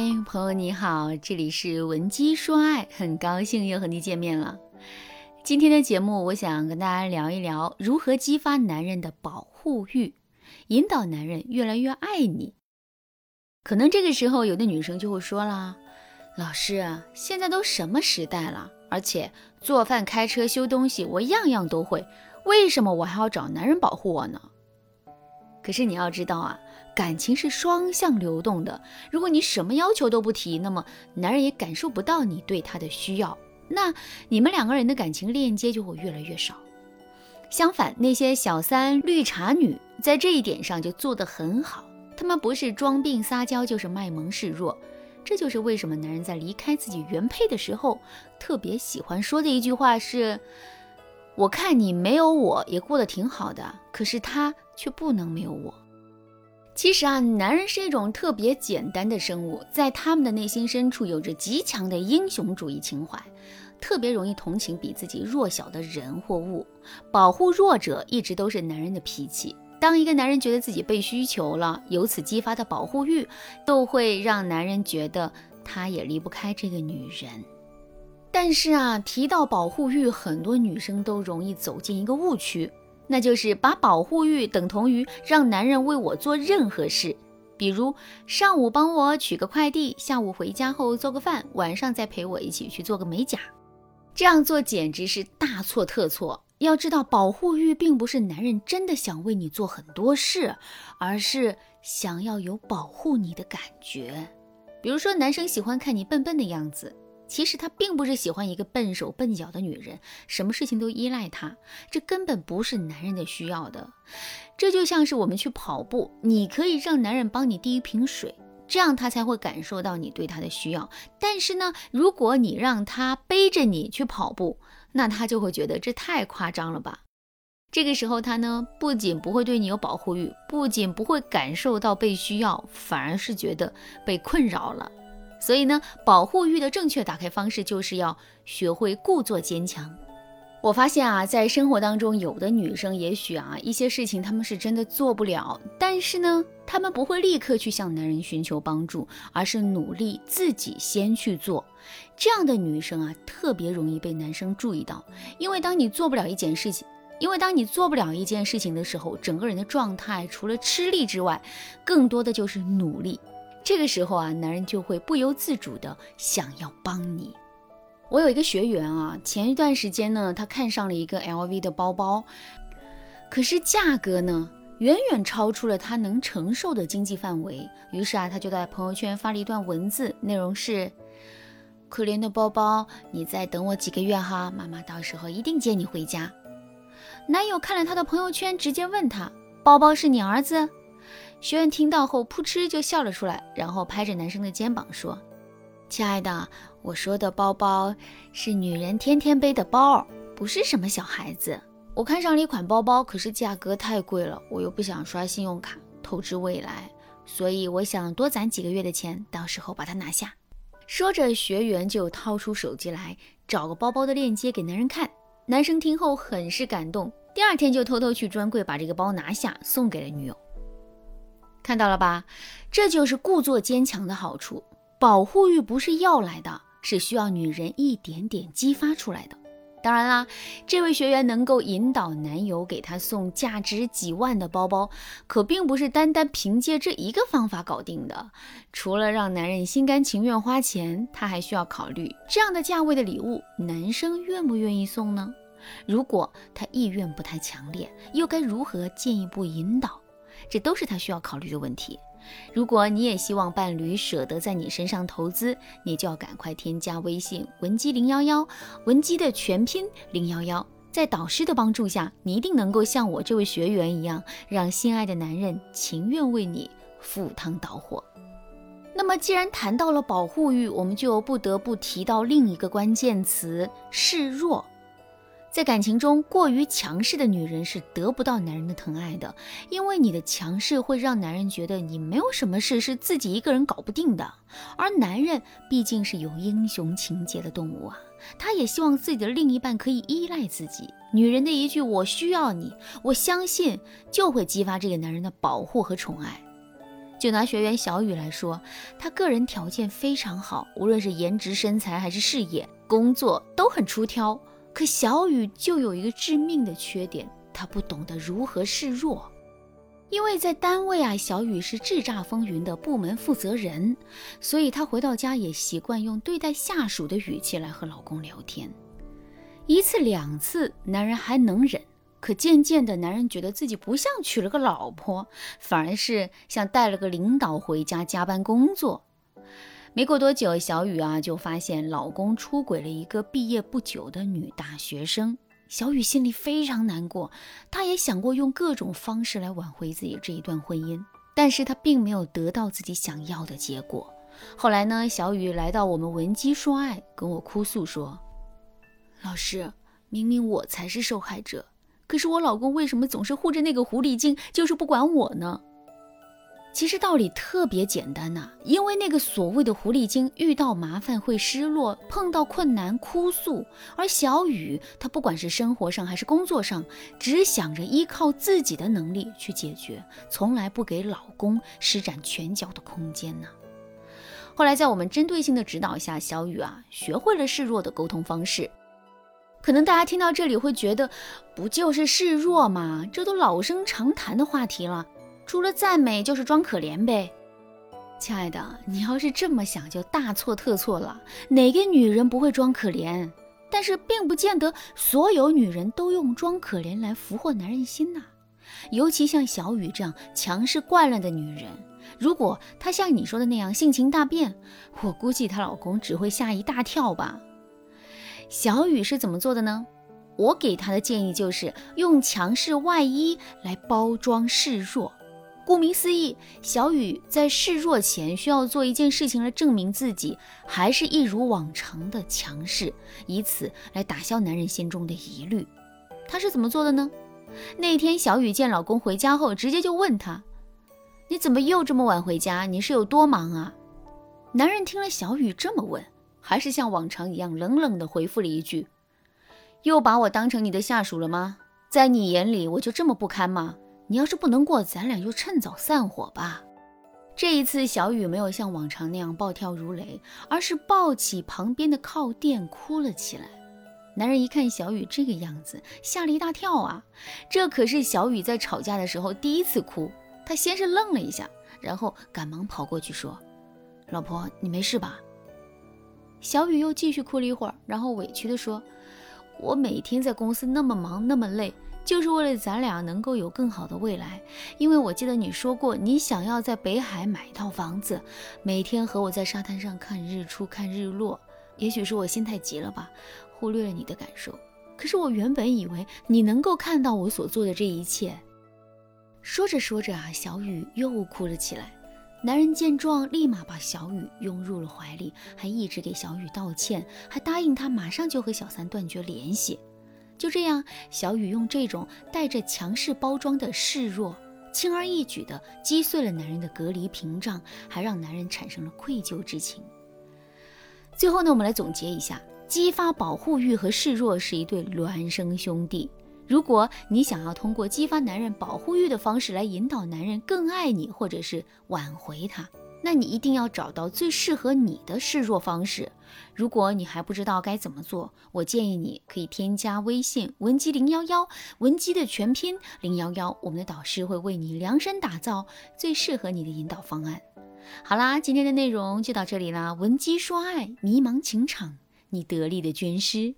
嗨，朋友你好，这里是文姬说爱，很高兴又和你见面了。今天的节目，我想跟大家聊一聊如何激发男人的保护欲，引导男人越来越爱你。可能这个时候，有的女生就会说啦：“老师，现在都什么时代了？而且做饭、开车、修东西，我样样都会，为什么我还要找男人保护我呢？”可是你要知道啊。感情是双向流动的，如果你什么要求都不提，那么男人也感受不到你对他的需要，那你们两个人的感情链接就会越来越少。相反，那些小三、绿茶女在这一点上就做得很好，他们不是装病撒娇，就是卖萌示弱。这就是为什么男人在离开自己原配的时候，特别喜欢说的一句话是：“我看你没有我也过得挺好的，可是他却不能没有我。”其实啊，男人是一种特别简单的生物，在他们的内心深处有着极强的英雄主义情怀，特别容易同情比自己弱小的人或物，保护弱者一直都是男人的脾气。当一个男人觉得自己被需求了，由此激发的保护欲，都会让男人觉得他也离不开这个女人。但是啊，提到保护欲，很多女生都容易走进一个误区。那就是把保护欲等同于让男人为我做任何事，比如上午帮我取个快递，下午回家后做个饭，晚上再陪我一起去做个美甲。这样做简直是大错特错。要知道，保护欲并不是男人真的想为你做很多事，而是想要有保护你的感觉。比如说，男生喜欢看你笨笨的样子。其实他并不是喜欢一个笨手笨脚的女人，什么事情都依赖他，这根本不是男人的需要的。这就像是我们去跑步，你可以让男人帮你递一瓶水，这样他才会感受到你对他的需要。但是呢，如果你让他背着你去跑步，那他就会觉得这太夸张了吧。这个时候他呢，不仅不会对你有保护欲，不仅不会感受到被需要，反而是觉得被困扰了。所以呢，保护欲的正确打开方式就是要学会故作坚强。我发现啊，在生活当中，有的女生也许啊一些事情她们是真的做不了，但是呢，她们不会立刻去向男人寻求帮助，而是努力自己先去做。这样的女生啊，特别容易被男生注意到，因为当你做不了一件事情，因为当你做不了一件事情的时候，整个人的状态除了吃力之外，更多的就是努力。这个时候啊，男人就会不由自主的想要帮你。我有一个学员啊，前一段时间呢，他看上了一个 LV 的包包，可是价格呢，远远超出了他能承受的经济范围。于是啊，他就在朋友圈发了一段文字，内容是：可怜的包包，你再等我几个月哈，妈妈到时候一定接你回家。男友看了他的朋友圈，直接问他：包包是你儿子？学员听到后，扑哧就笑了出来，然后拍着男生的肩膀说：“亲爱的，我说的包包是女人天天背的包，不是什么小孩子。我看上了一款包包，可是价格太贵了，我又不想刷信用卡透支未来，所以我想多攒几个月的钱，到时候把它拿下。”说着，学员就掏出手机来找个包包的链接给男人看。男生听后很是感动，第二天就偷偷去专柜把这个包拿下，送给了女友。看到了吧，这就是故作坚强的好处。保护欲不是要来的，是需要女人一点点激发出来的。当然啦，这位学员能够引导男友给她送价值几万的包包，可并不是单单凭借这一个方法搞定的。除了让男人心甘情愿花钱，她还需要考虑这样的价位的礼物，男生愿不愿意送呢？如果他意愿不太强烈，又该如何进一步引导？这都是他需要考虑的问题。如果你也希望伴侣舍得在你身上投资，你就要赶快添加微信文姬零幺幺，文姬的全拼零幺幺。在导师的帮助下，你一定能够像我这位学员一样，让心爱的男人情愿为你赴汤蹈火。那么，既然谈到了保护欲，我们就不得不提到另一个关键词：示弱。在感情中，过于强势的女人是得不到男人的疼爱的，因为你的强势会让男人觉得你没有什么事是自己一个人搞不定的。而男人毕竟是有英雄情节的动物啊，他也希望自己的另一半可以依赖自己。女人的一句“我需要你，我相信”，就会激发这个男人的保护和宠爱。就拿学员小雨来说，她个人条件非常好，无论是颜值、身材还是事业、工作都很出挑。可小雨就有一个致命的缺点，她不懂得如何示弱。因为在单位啊，小雨是叱咤风云的部门负责人，所以她回到家也习惯用对待下属的语气来和老公聊天。一次两次，男人还能忍。可渐渐的，男人觉得自己不像娶了个老婆，反而是像带了个领导回家加班工作。没过多久，小雨啊就发现老公出轨了一个毕业不久的女大学生。小雨心里非常难过，她也想过用各种方式来挽回自己这一段婚姻，但是她并没有得到自己想要的结果。后来呢，小雨来到我们文姬说爱，跟我哭诉说：“老师，明明我才是受害者。”可是我老公为什么总是护着那个狐狸精，就是不管我呢？其实道理特别简单呐，因为那个所谓的狐狸精遇到麻烦会失落，碰到困难哭诉，而小雨她不管是生活上还是工作上，只想着依靠自己的能力去解决，从来不给老公施展拳脚的空间呢。后来在我们针对性的指导下，小雨啊学会了示弱的沟通方式。可能大家听到这里会觉得，不就是示弱吗？这都老生常谈的话题了，除了赞美就是装可怜呗。亲爱的，你要是这么想，就大错特错了。哪个女人不会装可怜？但是并不见得所有女人都用装可怜来俘获男人心呐。尤其像小雨这样强势惯了的女人，如果她像你说的那样性情大变，我估计她老公只会吓一大跳吧。小雨是怎么做的呢？我给她的建议就是用强势外衣来包装示弱。顾名思义，小雨在示弱前需要做一件事情来证明自己还是一如往常的强势，以此来打消男人心中的疑虑。她是怎么做的呢？那天小雨见老公回家后，直接就问他：“你怎么又这么晚回家？你是有多忙啊？”男人听了小雨这么问。还是像往常一样冷冷地回复了一句：“又把我当成你的下属了吗？在你眼里我就这么不堪吗？你要是不能过，咱俩就趁早散伙吧。”这一次，小雨没有像往常那样暴跳如雷，而是抱起旁边的靠垫哭了起来。男人一看小雨这个样子，吓了一大跳啊！这可是小雨在吵架的时候第一次哭。他先是愣了一下，然后赶忙跑过去说：“老婆，你没事吧？”小雨又继续哭了一会儿，然后委屈地说：“我每天在公司那么忙那么累，就是为了咱俩能够有更好的未来。因为我记得你说过，你想要在北海买一套房子，每天和我在沙滩上看日出看日落。也许是我心太急了吧，忽略了你的感受。可是我原本以为你能够看到我所做的这一切。”说着说着啊，小雨又哭了起来。男人见状，立马把小雨拥入了怀里，还一直给小雨道歉，还答应他马上就和小三断绝联系。就这样，小雨用这种带着强势包装的示弱，轻而易举地击碎了男人的隔离屏障，还让男人产生了愧疚之情。最后呢，我们来总结一下：激发保护欲和示弱是一对孪生兄弟。如果你想要通过激发男人保护欲的方式来引导男人更爱你，或者是挽回他，那你一定要找到最适合你的示弱方式。如果你还不知道该怎么做，我建议你可以添加微信文姬零幺幺，文姬的全拼零幺幺，我们的导师会为你量身打造最适合你的引导方案。好啦，今天的内容就到这里啦，文姬说爱，迷茫情场，你得力的军师。